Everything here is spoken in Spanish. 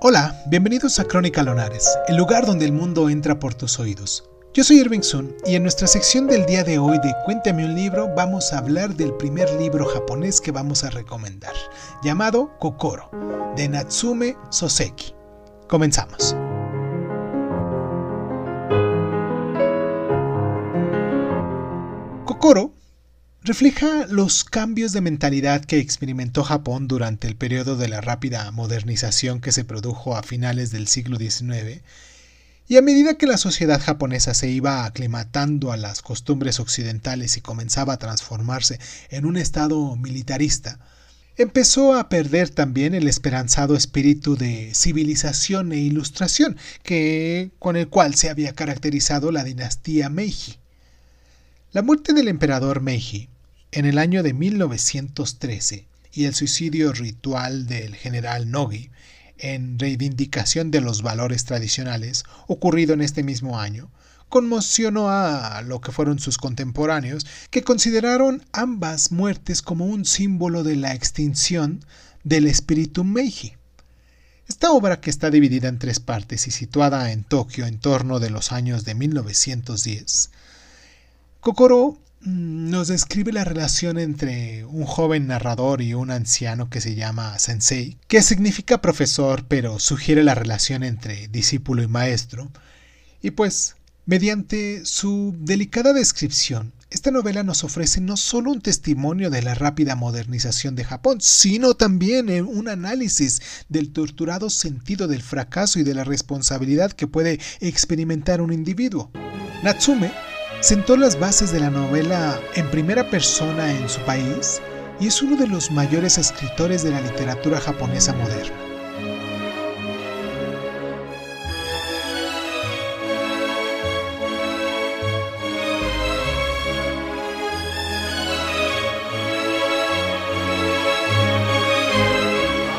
Hola, bienvenidos a Crónica Lonares, el lugar donde el mundo entra por tus oídos. Yo soy Irving Sun y en nuestra sección del día de hoy de Cuéntame un libro vamos a hablar del primer libro japonés que vamos a recomendar, llamado Kokoro, de Natsume Soseki. Comenzamos. Kokoro refleja los cambios de mentalidad que experimentó Japón durante el periodo de la rápida modernización que se produjo a finales del siglo XIX, y a medida que la sociedad japonesa se iba aclimatando a las costumbres occidentales y comenzaba a transformarse en un estado militarista, empezó a perder también el esperanzado espíritu de civilización e ilustración que con el cual se había caracterizado la dinastía Meiji. La muerte del emperador Meiji en el año de 1913 y el suicidio ritual del general Nogi, en reivindicación de los valores tradicionales, ocurrido en este mismo año, conmocionó a lo que fueron sus contemporáneos, que consideraron ambas muertes como un símbolo de la extinción del espíritu Meiji. Esta obra, que está dividida en tres partes y situada en Tokio en torno de los años de 1910, Kokoro nos describe la relación entre un joven narrador y un anciano que se llama sensei, que significa profesor, pero sugiere la relación entre discípulo y maestro. Y pues, mediante su delicada descripción, esta novela nos ofrece no solo un testimonio de la rápida modernización de Japón, sino también un análisis del torturado sentido del fracaso y de la responsabilidad que puede experimentar un individuo. Natsume Sentó las bases de la novela en primera persona en su país y es uno de los mayores escritores de la literatura japonesa moderna.